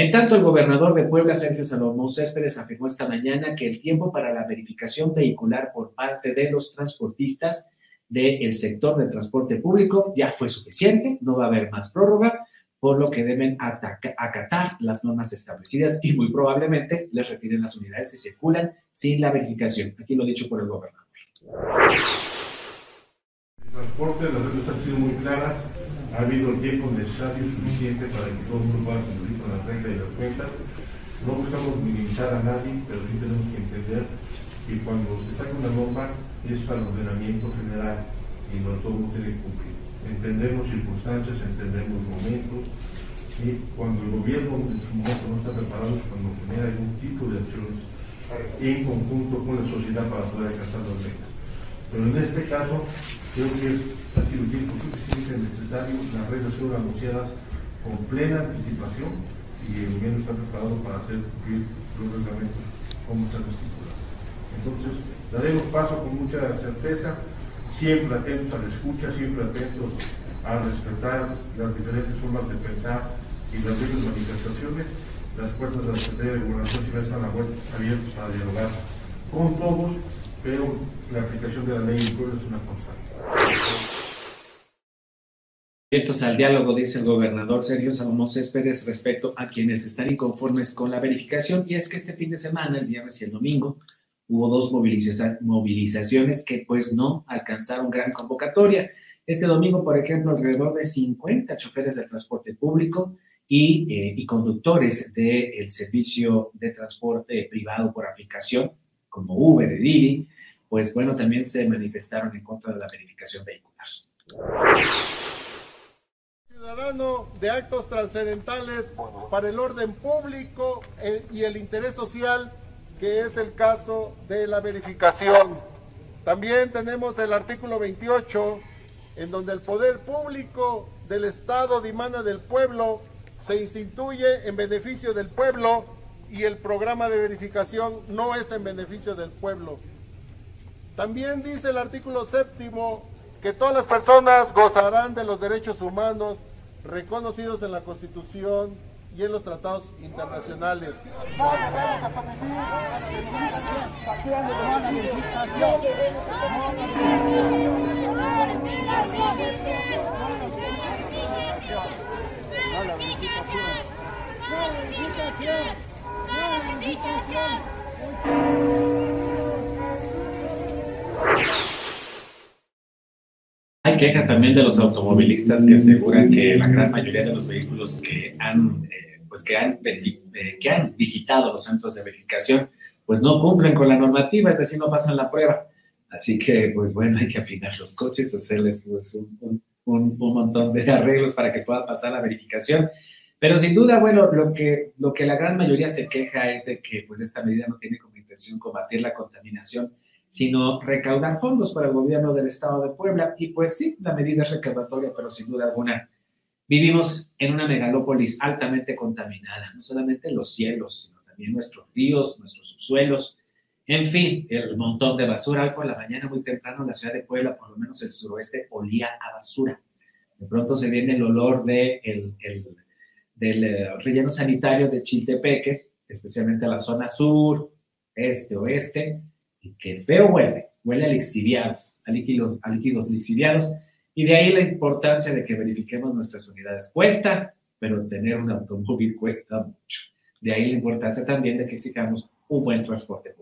En tanto, el gobernador de Puebla, Sergio Salomón Céspedes, afirmó esta mañana que el tiempo para la verificación vehicular por parte de los transportistas del sector del transporte público ya fue suficiente, no va a haber más prórroga, por lo que deben acatar las normas establecidas y muy probablemente les retiren las unidades si circulan sin la verificación. Aquí lo dicho por el gobernador. El transporte, las muy claras, ha habido el tiempo necesario suficiente para que todo el mundo pueda cumplir con las reglas y las cuentas. No buscamos minimizar a nadie, pero sí tenemos que entender que cuando se saca una norma es para el ordenamiento general y no todo mundo tiene que cumplir. Entendemos circunstancias, entendemos momentos, y cuando el gobierno en su momento no está preparado es cuando genera algún tipo de acciones en conjunto con la sociedad para poder alcanzar las metas. Pero en este caso, creo que ha sido tiempo suficiente necesario, las reglas fueron anunciadas con plena anticipación y el gobierno está preparado para hacer cumplir los reglamentos como están estipulados. Entonces, daremos paso con mucha certeza, siempre atentos a la escucha, siempre atentos a respetar las diferentes formas de pensar y las mismas manifestaciones. Las puertas de la Secretaría de Gobernación siempre están abiertas para dialogar con todos, pero la aplicación de la ley en pueblo es una constante. Abiertos al diálogo, dice el gobernador Sergio Salomón Céspedes respecto a quienes están inconformes con la verificación, y es que este fin de semana, el viernes y el domingo, hubo dos movilizaciones que pues no alcanzaron gran convocatoria. Este domingo, por ejemplo, alrededor de 50 choferes de transporte público y, eh, y conductores del servicio de transporte privado por aplicación, como Uber y Didi, pues bueno, también se manifestaron en contra de la verificación vehicular. Ciudadano de actos trascendentales para el orden público eh, y el interés social que es el caso de la verificación. También tenemos el artículo 28, en donde el poder público del Estado dimana del pueblo se instituye en beneficio del pueblo y el programa de verificación no es en beneficio del pueblo. También dice el artículo séptimo que todas las personas gozarán de los derechos humanos reconocidos en la Constitución y en los tratados internacionales. Hay quejas también de los automovilistas que aseguran que la gran mayoría de los vehículos que han, eh, pues que han, eh, que han visitado los centros de verificación pues no cumplen con la normativa, es decir, no pasan la prueba. Así que, pues bueno, hay que afinar los coches, hacerles pues, un, un, un, montón de arreglos para que pueda pasar la verificación. Pero sin duda, bueno, lo que, lo que la gran mayoría se queja es de que pues esta medida no tiene como intención combatir la contaminación sino recaudar fondos para el gobierno del estado de Puebla. Y pues sí, la medida es recaudatoria, pero sin duda alguna vivimos en una megalópolis altamente contaminada, no solamente los cielos, sino también nuestros ríos, nuestros subsuelos, en fin, el montón de basura. Hoy por la mañana, muy temprano, en la ciudad de Puebla, por lo menos el suroeste, olía a basura. De pronto se viene el olor de el, del eh, relleno sanitario de Chiltepeque, especialmente a la zona sur, este, oeste, y que feo huele, huele a lixiviados, a líquidos, a líquidos lixiviados, y de ahí la importancia de que verifiquemos nuestras unidades. Cuesta, pero tener un automóvil cuesta mucho. De ahí la importancia también de que exijamos un buen transporte